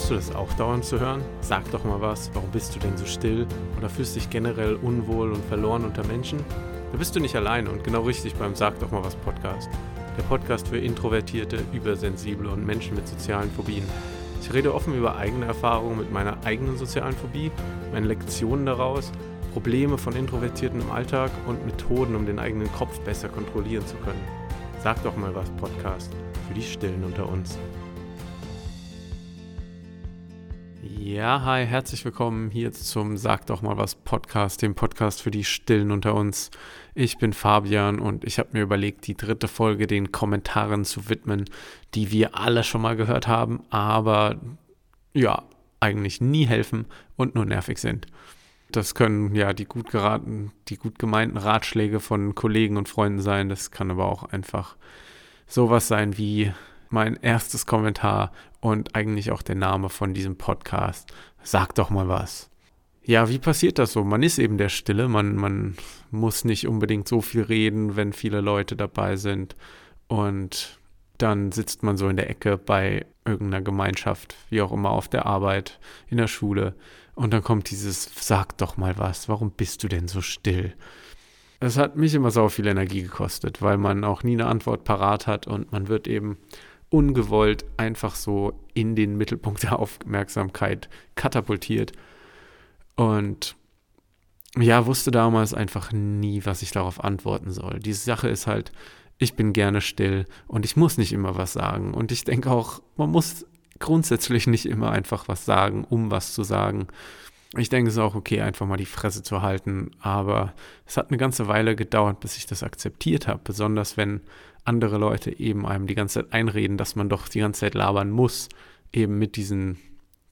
Bekommst du das auch dauernd zu hören? Sag doch mal was, warum bist du denn so still? Oder fühlst dich generell unwohl und verloren unter Menschen? Da bist du nicht alleine und genau richtig beim Sag doch mal was Podcast. Der Podcast für Introvertierte, Übersensible und Menschen mit sozialen Phobien. Ich rede offen über eigene Erfahrungen mit meiner eigenen sozialen Phobie, meine Lektionen daraus, Probleme von Introvertierten im Alltag und Methoden, um den eigenen Kopf besser kontrollieren zu können. Sag doch mal was Podcast für die Stillen unter uns. Ja, hi, herzlich willkommen hier zum Sag doch mal was Podcast, dem Podcast für die Stillen unter uns. Ich bin Fabian und ich habe mir überlegt, die dritte Folge den Kommentaren zu widmen, die wir alle schon mal gehört haben, aber ja, eigentlich nie helfen und nur nervig sind. Das können ja die gut geraten, die gut gemeinten Ratschläge von Kollegen und Freunden sein. Das kann aber auch einfach sowas sein wie mein erstes Kommentar und eigentlich auch der Name von diesem Podcast. Sag doch mal was. Ja, wie passiert das so? Man ist eben der Stille, man, man muss nicht unbedingt so viel reden, wenn viele Leute dabei sind. Und dann sitzt man so in der Ecke bei irgendeiner Gemeinschaft, wie auch immer, auf der Arbeit, in der Schule. Und dann kommt dieses, sag doch mal was, warum bist du denn so still? Es hat mich immer so viel Energie gekostet, weil man auch nie eine Antwort parat hat und man wird eben ungewollt einfach so in den Mittelpunkt der Aufmerksamkeit katapultiert. Und ja, wusste damals einfach nie, was ich darauf antworten soll. Die Sache ist halt, ich bin gerne still und ich muss nicht immer was sagen. Und ich denke auch, man muss grundsätzlich nicht immer einfach was sagen, um was zu sagen. Ich denke, es ist auch okay, einfach mal die Fresse zu halten. Aber es hat eine ganze Weile gedauert, bis ich das akzeptiert habe. Besonders wenn andere Leute eben einem die ganze Zeit einreden, dass man doch die ganze Zeit labern muss, eben mit diesen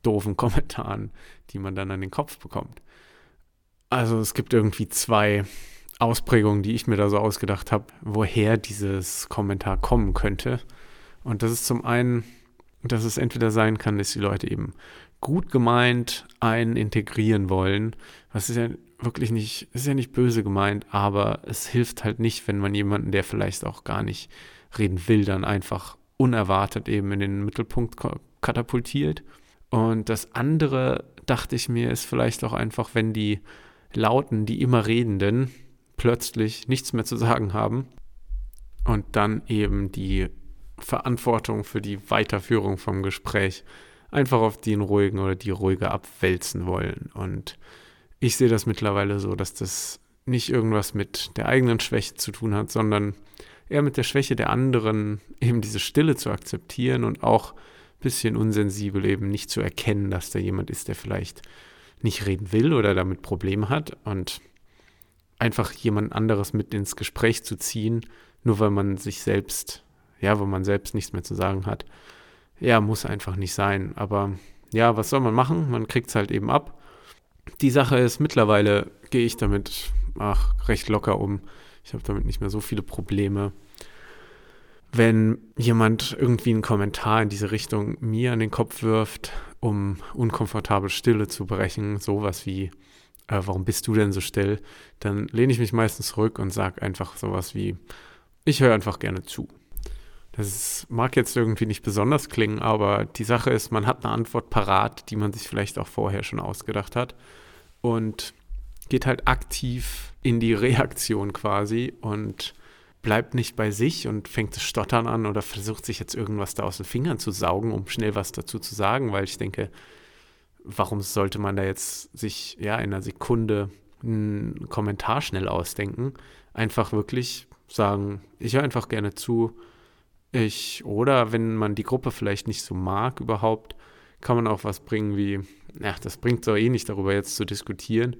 doofen Kommentaren, die man dann an den Kopf bekommt. Also es gibt irgendwie zwei Ausprägungen, die ich mir da so ausgedacht habe, woher dieses Kommentar kommen könnte. Und das ist zum einen, dass es entweder sein kann, dass die Leute eben gut gemeint einen integrieren wollen, was ist ja wirklich nicht, ist ja nicht böse gemeint, aber es hilft halt nicht, wenn man jemanden, der vielleicht auch gar nicht reden will, dann einfach unerwartet eben in den Mittelpunkt katapultiert. Und das andere, dachte ich mir, ist vielleicht auch einfach, wenn die Lauten, die immer Redenden, plötzlich nichts mehr zu sagen haben und dann eben die Verantwortung für die Weiterführung vom Gespräch einfach auf den ruhigen oder die ruhige abwälzen wollen. Und ich sehe das mittlerweile so, dass das nicht irgendwas mit der eigenen Schwäche zu tun hat, sondern eher mit der Schwäche der anderen, eben diese Stille zu akzeptieren und auch ein bisschen unsensibel eben nicht zu erkennen, dass da jemand ist, der vielleicht nicht reden will oder damit Probleme hat und einfach jemand anderes mit ins Gespräch zu ziehen, nur weil man sich selbst, ja, weil man selbst nichts mehr zu sagen hat, ja, muss einfach nicht sein. Aber ja, was soll man machen? Man kriegt es halt eben ab. Die Sache ist, mittlerweile gehe ich damit ach, recht locker um. Ich habe damit nicht mehr so viele Probleme. Wenn jemand irgendwie einen Kommentar in diese Richtung mir an den Kopf wirft, um unkomfortabel Stille zu brechen, sowas wie, äh, warum bist du denn so still, dann lehne ich mich meistens zurück und sage einfach sowas wie, ich höre einfach gerne zu. Das mag jetzt irgendwie nicht besonders klingen, aber die Sache ist, man hat eine Antwort parat, die man sich vielleicht auch vorher schon ausgedacht hat und geht halt aktiv in die Reaktion quasi und bleibt nicht bei sich und fängt das Stottern an oder versucht sich jetzt irgendwas da aus den Fingern zu saugen, um schnell was dazu zu sagen, weil ich denke, warum sollte man da jetzt sich ja in einer Sekunde einen Kommentar schnell ausdenken? Einfach wirklich sagen, ich höre einfach gerne zu, ich, oder wenn man die Gruppe vielleicht nicht so mag überhaupt, kann man auch was bringen wie, ja, das bringt doch eh nicht darüber jetzt zu diskutieren.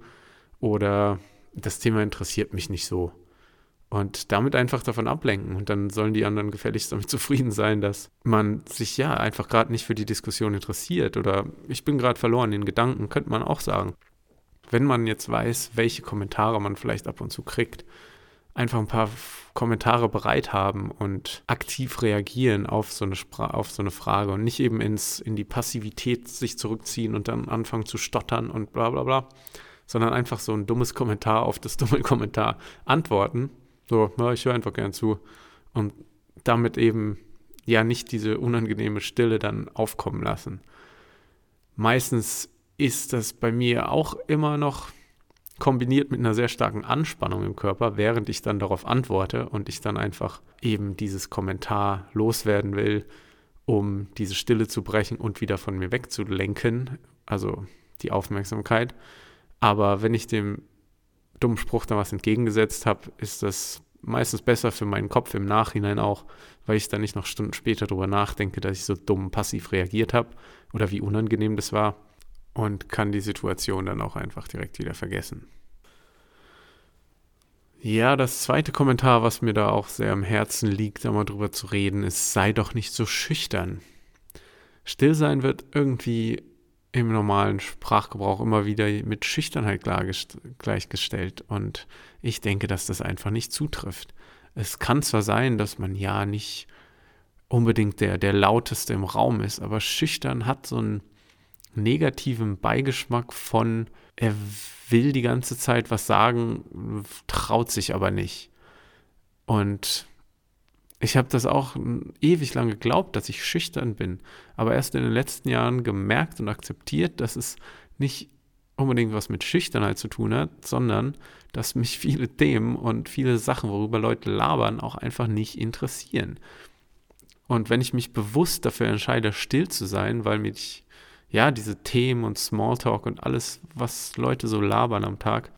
Oder das Thema interessiert mich nicht so. Und damit einfach davon ablenken. Und dann sollen die anderen gefälligst damit zufrieden sein, dass man sich ja einfach gerade nicht für die Diskussion interessiert. Oder ich bin gerade verloren in Gedanken, könnte man auch sagen. Wenn man jetzt weiß, welche Kommentare man vielleicht ab und zu kriegt, einfach ein paar Kommentare bereit haben und aktiv reagieren auf so eine, Spra auf so eine Frage und nicht eben ins, in die Passivität sich zurückziehen und dann anfangen zu stottern und bla bla bla, sondern einfach so ein dummes Kommentar auf das dumme Kommentar antworten. So, ja, ich höre einfach gern zu. Und damit eben ja nicht diese unangenehme Stille dann aufkommen lassen. Meistens ist das bei mir auch immer noch kombiniert mit einer sehr starken Anspannung im Körper, während ich dann darauf antworte und ich dann einfach eben dieses Kommentar loswerden will, um diese Stille zu brechen und wieder von mir wegzulenken, also die Aufmerksamkeit. Aber wenn ich dem dummen Spruch da was entgegengesetzt habe, ist das meistens besser für meinen Kopf im Nachhinein auch, weil ich dann nicht noch Stunden später darüber nachdenke, dass ich so dumm passiv reagiert habe oder wie unangenehm das war und kann die Situation dann auch einfach direkt wieder vergessen. Ja, das zweite Kommentar, was mir da auch sehr am Herzen liegt, da mal drüber zu reden, ist, sei doch nicht so schüchtern. Stillsein wird irgendwie im normalen Sprachgebrauch immer wieder mit Schüchternheit gleichgestellt. Und ich denke, dass das einfach nicht zutrifft. Es kann zwar sein, dass man ja nicht unbedingt der, der lauteste im Raum ist, aber schüchtern hat so einen negativen Beigeschmack von, er will die ganze Zeit was sagen, traut sich aber nicht. Und ich habe das auch ewig lang geglaubt, dass ich schüchtern bin, aber erst in den letzten Jahren gemerkt und akzeptiert, dass es nicht unbedingt was mit Schüchternheit zu tun hat, sondern dass mich viele Themen und viele Sachen, worüber Leute labern, auch einfach nicht interessieren. Und wenn ich mich bewusst dafür entscheide, still zu sein, weil mich ja diese Themen und Smalltalk und alles, was Leute so labern am Tag,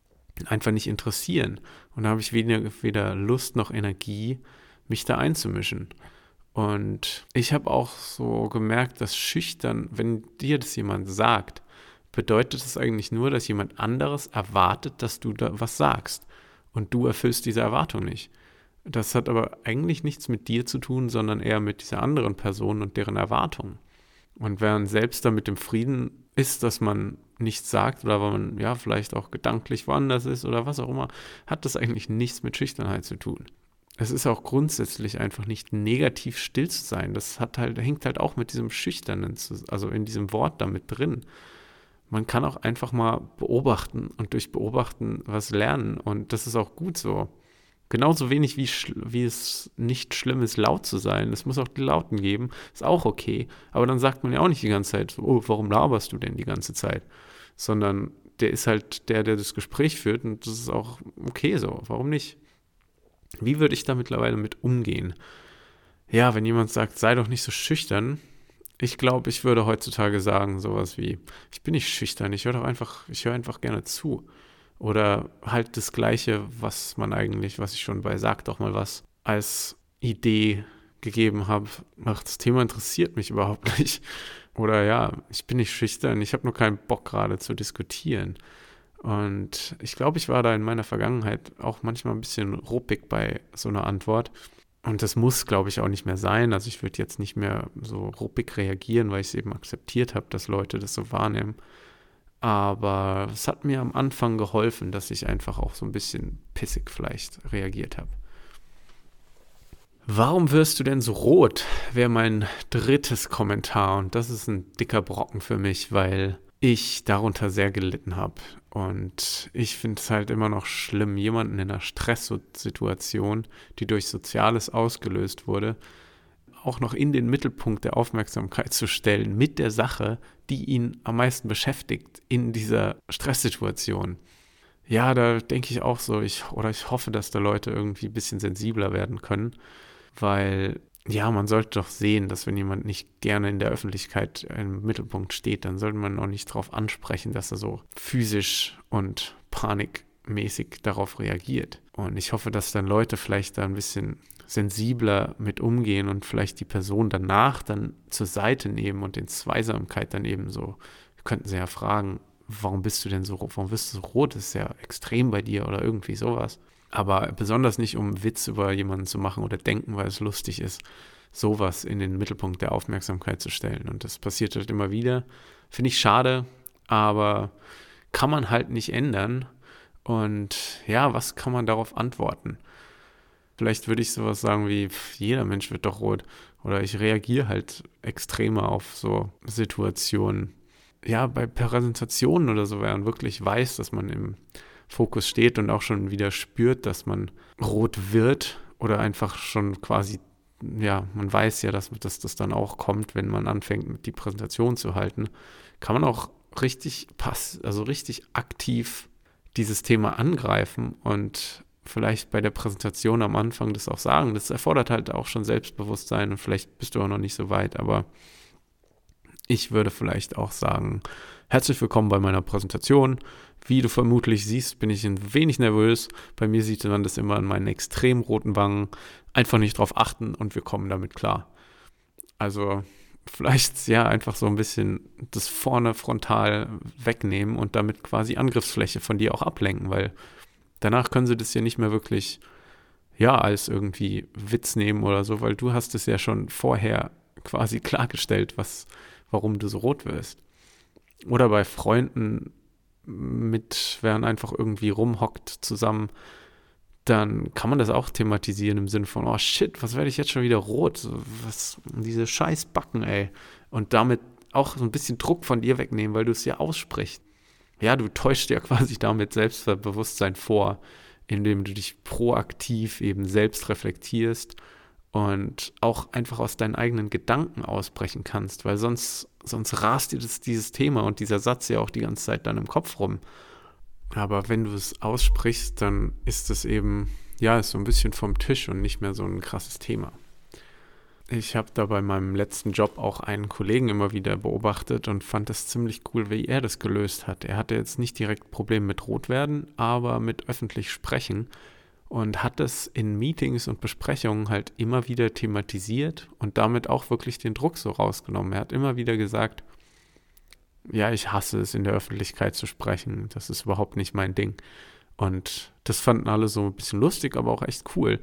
einfach nicht interessieren. Und da habe ich weder, weder Lust noch Energie, mich da einzumischen. Und ich habe auch so gemerkt, dass schüchtern, wenn dir das jemand sagt, bedeutet es eigentlich nur, dass jemand anderes erwartet, dass du da was sagst. Und du erfüllst diese Erwartung nicht. Das hat aber eigentlich nichts mit dir zu tun, sondern eher mit dieser anderen Person und deren Erwartungen. Und wenn man selbst damit im Frieden ist, dass man nichts sagt oder weil man ja vielleicht auch gedanklich woanders ist oder was auch immer, hat das eigentlich nichts mit Schüchternheit zu tun es ist auch grundsätzlich einfach nicht negativ still zu sein. Das hat halt, hängt halt auch mit diesem Schüchternen, also in diesem Wort damit drin. Man kann auch einfach mal beobachten und durch Beobachten was lernen und das ist auch gut so. Genauso wenig wie, wie es nicht schlimm ist, laut zu sein. Es muss auch die Lauten geben, ist auch okay. Aber dann sagt man ja auch nicht die ganze Zeit, oh, warum laberst du denn die ganze Zeit? Sondern der ist halt der, der das Gespräch führt und das ist auch okay so. Warum nicht? Wie würde ich da mittlerweile mit umgehen? Ja, wenn jemand sagt, sei doch nicht so schüchtern, ich glaube, ich würde heutzutage sagen, sowas wie, ich bin nicht schüchtern, ich höre doch einfach, ich höre einfach gerne zu. Oder halt das Gleiche, was man eigentlich, was ich schon bei Sag doch mal was, als Idee gegeben habe. Ach, das Thema interessiert mich überhaupt nicht. Oder ja, ich bin nicht schüchtern, ich habe nur keinen Bock gerade zu diskutieren. Und ich glaube, ich war da in meiner Vergangenheit auch manchmal ein bisschen ruppig bei so einer Antwort. Und das muss, glaube ich, auch nicht mehr sein. Also ich würde jetzt nicht mehr so ruppig reagieren, weil ich es eben akzeptiert habe, dass Leute das so wahrnehmen. Aber es hat mir am Anfang geholfen, dass ich einfach auch so ein bisschen pissig vielleicht reagiert habe. Warum wirst du denn so rot? Wäre mein drittes Kommentar. Und das ist ein dicker Brocken für mich, weil ich darunter sehr gelitten habe. Und ich finde es halt immer noch schlimm, jemanden in einer Stresssituation, die durch Soziales ausgelöst wurde, auch noch in den Mittelpunkt der Aufmerksamkeit zu stellen mit der Sache, die ihn am meisten beschäftigt in dieser Stresssituation. Ja, da denke ich auch so, ich, oder ich hoffe, dass da Leute irgendwie ein bisschen sensibler werden können, weil ja, man sollte doch sehen, dass wenn jemand nicht gerne in der Öffentlichkeit im Mittelpunkt steht, dann sollte man auch nicht darauf ansprechen, dass er so physisch und panikmäßig darauf reagiert. Und ich hoffe, dass dann Leute vielleicht da ein bisschen sensibler mit umgehen und vielleicht die Person danach dann zur Seite nehmen und in Zweisamkeit dann eben so, könnten sie ja fragen, warum bist du denn so, warum bist du so rot? Das ist ja extrem bei dir oder irgendwie sowas. Aber besonders nicht, um Witz über jemanden zu machen oder denken, weil es lustig ist, sowas in den Mittelpunkt der Aufmerksamkeit zu stellen. Und das passiert halt immer wieder. Finde ich schade, aber kann man halt nicht ändern. Und ja, was kann man darauf antworten? Vielleicht würde ich sowas sagen wie, jeder Mensch wird doch rot. Oder ich reagiere halt extremer auf so Situationen. Ja, bei Präsentationen oder so, wenn man wirklich weiß, dass man im Fokus steht und auch schon wieder spürt, dass man rot wird oder einfach schon quasi ja, man weiß ja, dass, dass das dann auch kommt, wenn man anfängt, die Präsentation zu halten, kann man auch richtig pass, also richtig aktiv dieses Thema angreifen und vielleicht bei der Präsentation am Anfang das auch sagen. Das erfordert halt auch schon Selbstbewusstsein und vielleicht bist du auch noch nicht so weit, aber ich würde vielleicht auch sagen, herzlich willkommen bei meiner Präsentation. Wie du vermutlich siehst, bin ich ein wenig nervös. Bei mir sieht man das immer an meinen extrem roten Wangen. Einfach nicht drauf achten und wir kommen damit klar. Also vielleicht ja einfach so ein bisschen das vorne frontal wegnehmen und damit quasi Angriffsfläche von dir auch ablenken, weil danach können sie das ja nicht mehr wirklich ja als irgendwie Witz nehmen oder so, weil du hast es ja schon vorher quasi klargestellt, was warum du so rot wirst. Oder bei Freunden mit, wer einfach irgendwie rumhockt zusammen, dann kann man das auch thematisieren im Sinne von, oh shit, was werde ich jetzt schon wieder rot? Was, diese scheiß Backen, ey. Und damit auch so ein bisschen Druck von dir wegnehmen, weil du es ja aussprichst. Ja, du täuschst ja quasi damit Selbstbewusstsein vor, indem du dich proaktiv eben selbst reflektierst und auch einfach aus deinen eigenen Gedanken ausbrechen kannst, weil sonst, sonst rast dir das, dieses Thema und dieser Satz ja auch die ganze Zeit dann im Kopf rum. Aber wenn du es aussprichst, dann ist es eben, ja, ist so ein bisschen vom Tisch und nicht mehr so ein krasses Thema. Ich habe da bei meinem letzten Job auch einen Kollegen immer wieder beobachtet und fand das ziemlich cool, wie er das gelöst hat. Er hatte jetzt nicht direkt Probleme mit Rotwerden, aber mit öffentlich sprechen und hat es in Meetings und Besprechungen halt immer wieder thematisiert und damit auch wirklich den Druck so rausgenommen. Er hat immer wieder gesagt, ja, ich hasse es, in der Öffentlichkeit zu sprechen. Das ist überhaupt nicht mein Ding. Und das fanden alle so ein bisschen lustig, aber auch echt cool.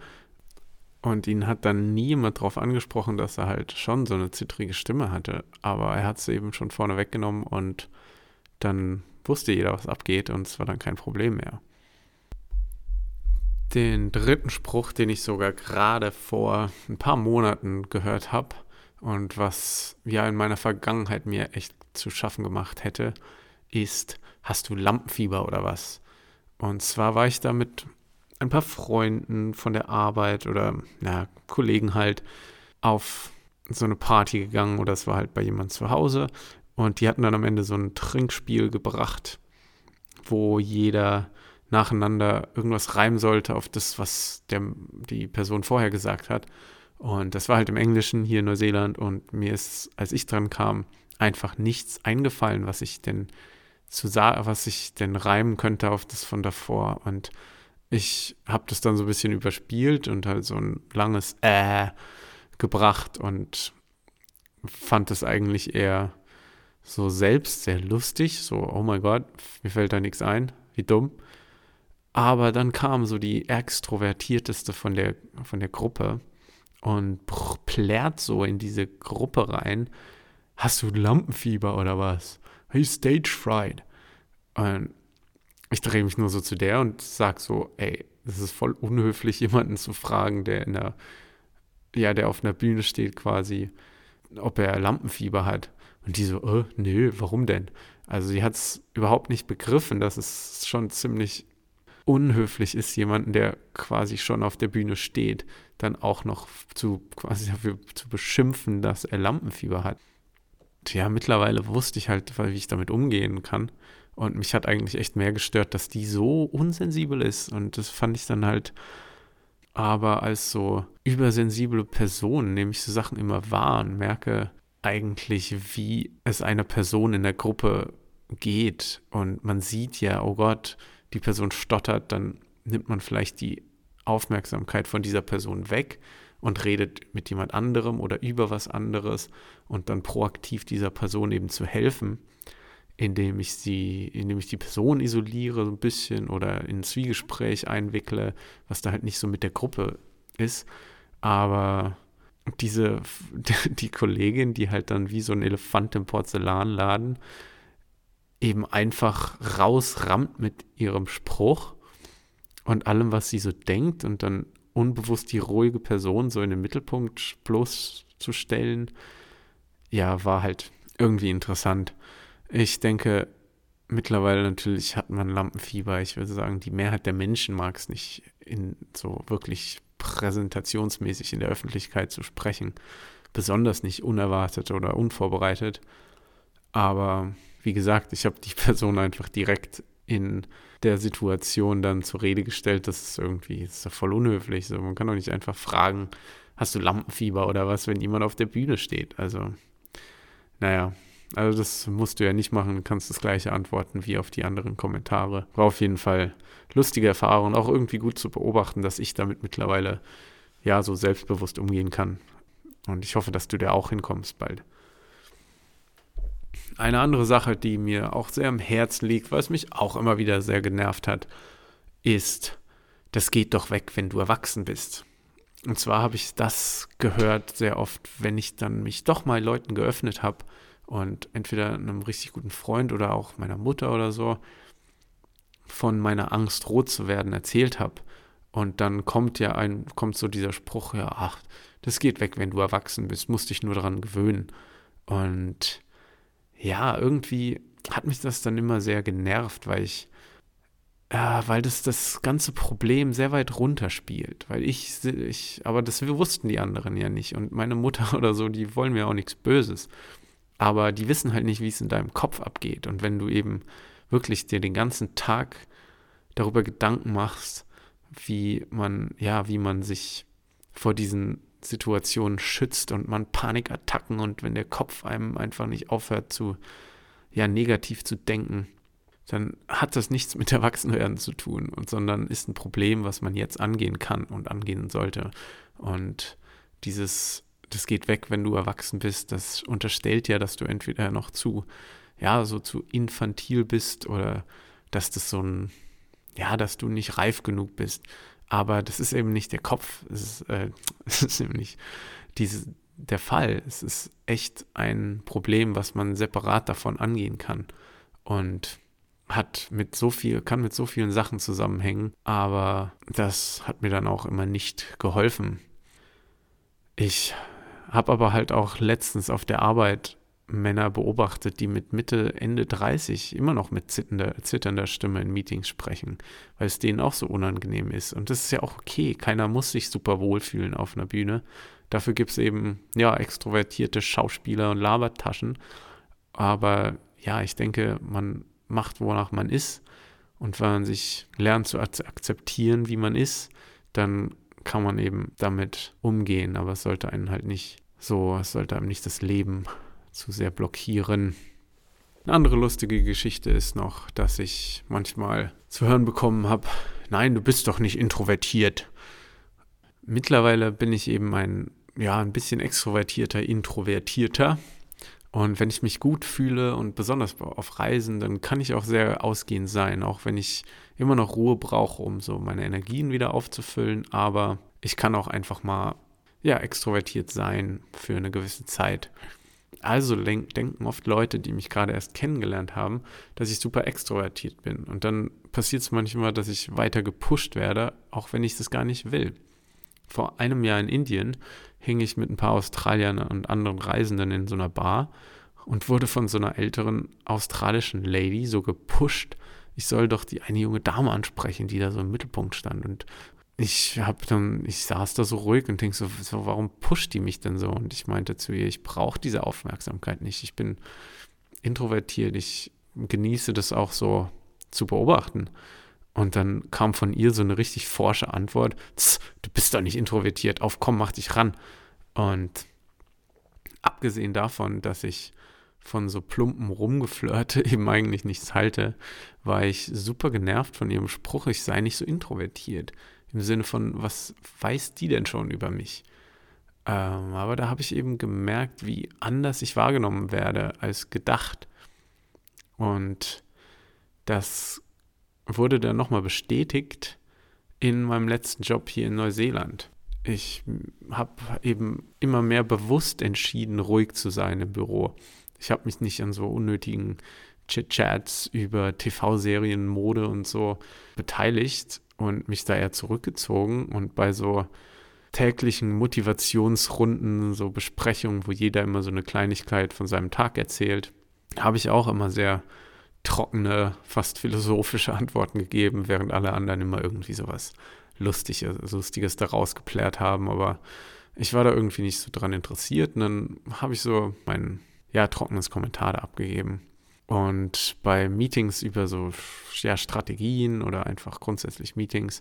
Und ihn hat dann nie jemand darauf angesprochen, dass er halt schon so eine zittrige Stimme hatte. Aber er hat es eben schon vorne weggenommen und dann wusste jeder, was abgeht und es war dann kein Problem mehr den dritten Spruch, den ich sogar gerade vor ein paar Monaten gehört habe und was ja in meiner Vergangenheit mir echt zu schaffen gemacht hätte, ist, hast du Lampenfieber oder was? Und zwar war ich da mit ein paar Freunden von der Arbeit oder na, Kollegen halt auf so eine Party gegangen oder es war halt bei jemand zu Hause und die hatten dann am Ende so ein Trinkspiel gebracht, wo jeder nacheinander irgendwas reimen sollte auf das, was der, die Person vorher gesagt hat. Und das war halt im Englischen hier in Neuseeland und mir ist, als ich dran kam, einfach nichts eingefallen, was ich denn zu was ich denn reimen könnte auf das von davor. Und ich habe das dann so ein bisschen überspielt und halt so ein langes Äh gebracht und fand es eigentlich eher so selbst sehr lustig. So, oh mein Gott, mir fällt da nichts ein, wie dumm. Aber dann kam so die extrovertierteste von der, von der Gruppe und plärt so in diese Gruppe rein. Hast du Lampenfieber oder was? Hey, Stage Fright. Und ich drehe mich nur so zu der und sag so, ey, das ist voll unhöflich, jemanden zu fragen, der in der, ja, der auf einer Bühne steht quasi, ob er Lampenfieber hat. Und die so, äh, nö, warum denn? Also sie hat es überhaupt nicht begriffen, dass es schon ziemlich unhöflich ist, jemanden, der quasi schon auf der Bühne steht, dann auch noch zu quasi dafür zu beschimpfen, dass er Lampenfieber hat. Ja, mittlerweile wusste ich halt, wie ich damit umgehen kann. Und mich hat eigentlich echt mehr gestört, dass die so unsensibel ist. Und das fand ich dann halt aber als so übersensible Person nehme ich so Sachen immer wahr und merke eigentlich, wie es einer Person in der Gruppe geht. Und man sieht ja, oh Gott, die Person stottert, dann nimmt man vielleicht die Aufmerksamkeit von dieser Person weg und redet mit jemand anderem oder über was anderes und dann proaktiv dieser Person eben zu helfen, indem ich sie, indem ich die Person isoliere so ein bisschen oder in ein Zwiegespräch einwickle, was da halt nicht so mit der Gruppe ist. Aber diese, die Kollegin, die halt dann wie so ein Elefant im Porzellanladen eben einfach rausrammt mit ihrem Spruch und allem, was sie so denkt und dann unbewusst die ruhige Person so in den Mittelpunkt bloßzustellen, ja, war halt irgendwie interessant. Ich denke, mittlerweile natürlich hat man Lampenfieber. Ich würde sagen, die Mehrheit der Menschen mag es nicht in so wirklich präsentationsmäßig in der Öffentlichkeit zu sprechen. Besonders nicht unerwartet oder unvorbereitet. Aber wie gesagt, ich habe die Person einfach direkt in der Situation dann zur Rede gestellt. Das ist irgendwie, das ist doch voll unhöflich. So, man kann doch nicht einfach fragen, hast du Lampenfieber oder was, wenn jemand auf der Bühne steht. Also, naja, also das musst du ja nicht machen, du kannst das gleiche antworten wie auf die anderen Kommentare. War auf jeden Fall lustige Erfahrung, auch irgendwie gut zu beobachten, dass ich damit mittlerweile ja so selbstbewusst umgehen kann. Und ich hoffe, dass du da auch hinkommst bald. Eine andere Sache, die mir auch sehr am Herzen liegt, es mich auch immer wieder sehr genervt hat, ist, das geht doch weg, wenn du erwachsen bist. Und zwar habe ich das gehört sehr oft, wenn ich dann mich doch mal Leuten geöffnet habe und entweder einem richtig guten Freund oder auch meiner Mutter oder so von meiner Angst rot zu werden erzählt habe. Und dann kommt ja ein, kommt so dieser Spruch, ja, ach, das geht weg, wenn du erwachsen bist, musst dich nur daran gewöhnen. Und ja, irgendwie hat mich das dann immer sehr genervt, weil ich, äh, weil das das ganze Problem sehr weit runterspielt. Weil ich, ich, aber das wussten die anderen ja nicht. Und meine Mutter oder so, die wollen mir auch nichts Böses aber die wissen halt nicht, wie es in deinem Kopf abgeht. Und wenn du eben wirklich dir den ganzen Tag darüber Gedanken machst, wie man, ja, wie man sich vor diesen Situationen schützt und man Panikattacken und wenn der Kopf einem einfach nicht aufhört zu, ja, negativ zu denken, dann hat das nichts mit Erwachsenwerden zu tun, und, sondern ist ein Problem, was man jetzt angehen kann und angehen sollte. Und dieses das geht weg, wenn du erwachsen bist. Das unterstellt ja, dass du entweder noch zu, ja, so zu infantil bist oder dass das so ein, ja, dass du nicht reif genug bist. Aber das ist eben nicht der Kopf. Es ist, äh, ist eben diese, der Fall. Es ist echt ein Problem, was man separat davon angehen kann. Und hat mit so viel, kann mit so vielen Sachen zusammenhängen, aber das hat mir dann auch immer nicht geholfen. Ich habe aber halt auch letztens auf der Arbeit Männer beobachtet, die mit Mitte, Ende 30 immer noch mit zitternder, zitternder Stimme in Meetings sprechen, weil es denen auch so unangenehm ist. Und das ist ja auch okay. Keiner muss sich super wohlfühlen auf einer Bühne. Dafür gibt es eben, ja, extrovertierte Schauspieler und Labertaschen. Aber ja, ich denke, man macht, wonach man ist. Und wenn man sich lernt zu akzeptieren, wie man ist, dann kann man eben damit umgehen, aber es sollte einen halt nicht so, es sollte einem nicht das Leben zu sehr blockieren. Eine andere lustige Geschichte ist noch, dass ich manchmal zu hören bekommen habe, nein, du bist doch nicht introvertiert. Mittlerweile bin ich eben ein, ja, ein bisschen extrovertierter, introvertierter. Und wenn ich mich gut fühle und besonders auf Reisen, dann kann ich auch sehr ausgehend sein, auch wenn ich immer noch Ruhe brauche, um so meine Energien wieder aufzufüllen. Aber ich kann auch einfach mal, ja, extrovertiert sein für eine gewisse Zeit. Also denken oft Leute, die mich gerade erst kennengelernt haben, dass ich super extrovertiert bin. Und dann passiert es manchmal, dass ich weiter gepusht werde, auch wenn ich das gar nicht will. Vor einem Jahr in Indien hing ich mit ein paar Australiern und anderen Reisenden in so einer Bar und wurde von so einer älteren australischen Lady so gepusht, ich soll doch die eine junge Dame ansprechen, die da so im Mittelpunkt stand. Und ich habe dann, ich saß da so ruhig und denk so, so, warum pusht die mich denn so? Und ich meinte zu ihr, ich brauche diese Aufmerksamkeit nicht. Ich bin introvertiert, ich genieße das auch so zu beobachten. Und dann kam von ihr so eine richtig forsche Antwort: Du bist doch nicht introvertiert, auf komm, mach dich ran. Und abgesehen davon, dass ich von so plumpen Rumgeflirte eben eigentlich nichts halte, war ich super genervt von ihrem Spruch, ich sei nicht so introvertiert. Im Sinne von, was weiß die denn schon über mich? Ähm, aber da habe ich eben gemerkt, wie anders ich wahrgenommen werde als gedacht. Und das wurde dann nochmal bestätigt in meinem letzten Job hier in Neuseeland. Ich habe eben immer mehr bewusst entschieden, ruhig zu sein im Büro. Ich habe mich nicht an so unnötigen Chit-Chats über TV-Serien, Mode und so beteiligt und mich da eher zurückgezogen und bei so täglichen Motivationsrunden, so Besprechungen, wo jeder immer so eine Kleinigkeit von seinem Tag erzählt, habe ich auch immer sehr trockene, fast philosophische Antworten gegeben, während alle anderen immer irgendwie sowas lustig, Lustiges daraus geplärt haben, aber ich war da irgendwie nicht so dran interessiert und dann habe ich so mein, ja, trockenes Kommentar da abgegeben. Und bei Meetings über so ja, Strategien oder einfach grundsätzlich Meetings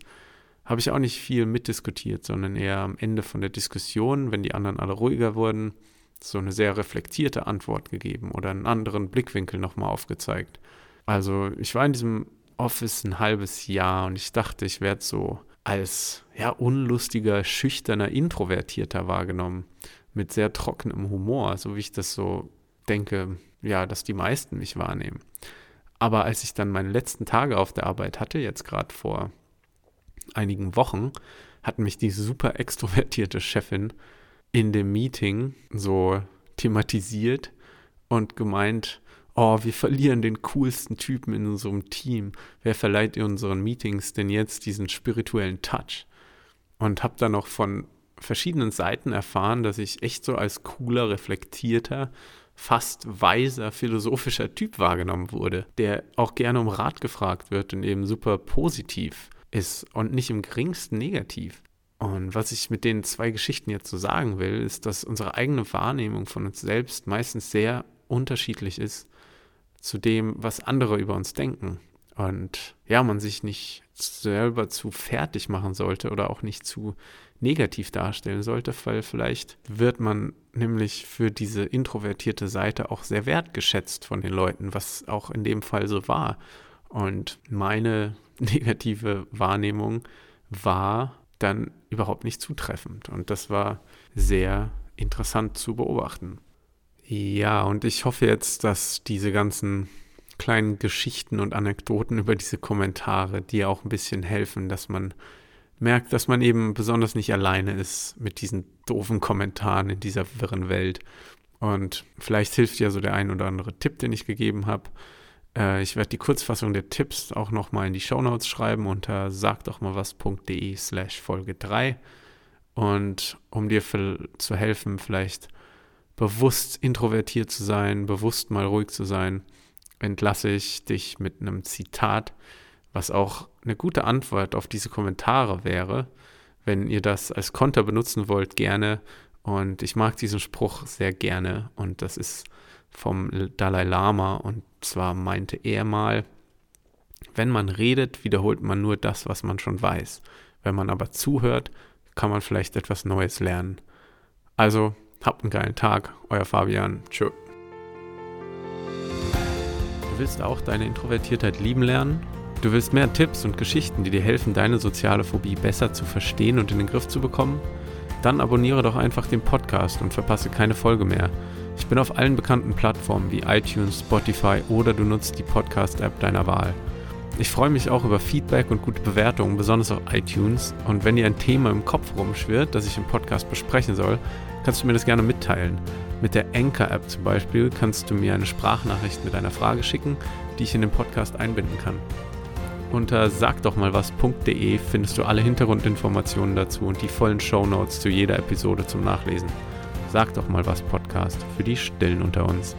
habe ich auch nicht viel mitdiskutiert, sondern eher am Ende von der Diskussion, wenn die anderen alle ruhiger wurden, so eine sehr reflektierte Antwort gegeben oder einen anderen Blickwinkel nochmal aufgezeigt. Also ich war in diesem Office ein halbes Jahr und ich dachte, ich werde so als ja unlustiger, schüchterner, introvertierter wahrgenommen, mit sehr trockenem Humor, so wie ich das so denke, ja, dass die meisten mich wahrnehmen. Aber als ich dann meine letzten Tage auf der Arbeit hatte, jetzt gerade vor einigen Wochen, hat mich die super extrovertierte Chefin in dem Meeting so thematisiert und gemeint, oh, wir verlieren den coolsten Typen in unserem Team. Wer verleiht in unseren Meetings denn jetzt diesen spirituellen Touch? Und habe dann noch von verschiedenen Seiten erfahren, dass ich echt so als cooler, reflektierter, fast weiser, philosophischer Typ wahrgenommen wurde, der auch gerne um Rat gefragt wird und eben super positiv ist und nicht im geringsten negativ. Und was ich mit den zwei Geschichten jetzt so sagen will, ist, dass unsere eigene Wahrnehmung von uns selbst meistens sehr unterschiedlich ist zu dem, was andere über uns denken. Und ja, man sich nicht selber zu fertig machen sollte oder auch nicht zu negativ darstellen sollte, weil vielleicht wird man nämlich für diese introvertierte Seite auch sehr wertgeschätzt von den Leuten, was auch in dem Fall so war. Und meine negative Wahrnehmung war dann überhaupt nicht zutreffend. Und das war sehr interessant zu beobachten. Ja, und ich hoffe jetzt, dass diese ganzen kleinen Geschichten und Anekdoten über diese Kommentare dir auch ein bisschen helfen, dass man merkt, dass man eben besonders nicht alleine ist mit diesen doofen Kommentaren in dieser wirren Welt. Und vielleicht hilft dir so der ein oder andere Tipp, den ich gegeben habe. Äh, ich werde die Kurzfassung der Tipps auch nochmal in die Shownotes schreiben unter sagdochmalwas.de slash Folge 3. Und um dir zu helfen, vielleicht bewusst introvertiert zu sein, bewusst mal ruhig zu sein, entlasse ich dich mit einem Zitat, was auch eine gute Antwort auf diese Kommentare wäre. Wenn ihr das als Konter benutzen wollt, gerne. Und ich mag diesen Spruch sehr gerne. Und das ist vom Dalai Lama. Und zwar meinte er mal, wenn man redet, wiederholt man nur das, was man schon weiß. Wenn man aber zuhört, kann man vielleicht etwas Neues lernen. Also Habt einen geilen Tag, euer Fabian. Tschö. Du willst auch deine Introvertiertheit lieben lernen? Du willst mehr Tipps und Geschichten, die dir helfen, deine soziale Phobie besser zu verstehen und in den Griff zu bekommen? Dann abonniere doch einfach den Podcast und verpasse keine Folge mehr. Ich bin auf allen bekannten Plattformen wie iTunes, Spotify oder du nutzt die Podcast-App deiner Wahl. Ich freue mich auch über Feedback und gute Bewertungen, besonders auf iTunes. Und wenn dir ein Thema im Kopf rumschwirrt, das ich im Podcast besprechen soll, kannst du mir das gerne mitteilen. Mit der Anchor-App zum Beispiel kannst du mir eine Sprachnachricht mit einer Frage schicken, die ich in den Podcast einbinden kann. Unter sagdochmalwas.de findest du alle Hintergrundinformationen dazu und die vollen Shownotes zu jeder Episode zum Nachlesen. Sag doch mal was Podcast für die Stillen unter uns.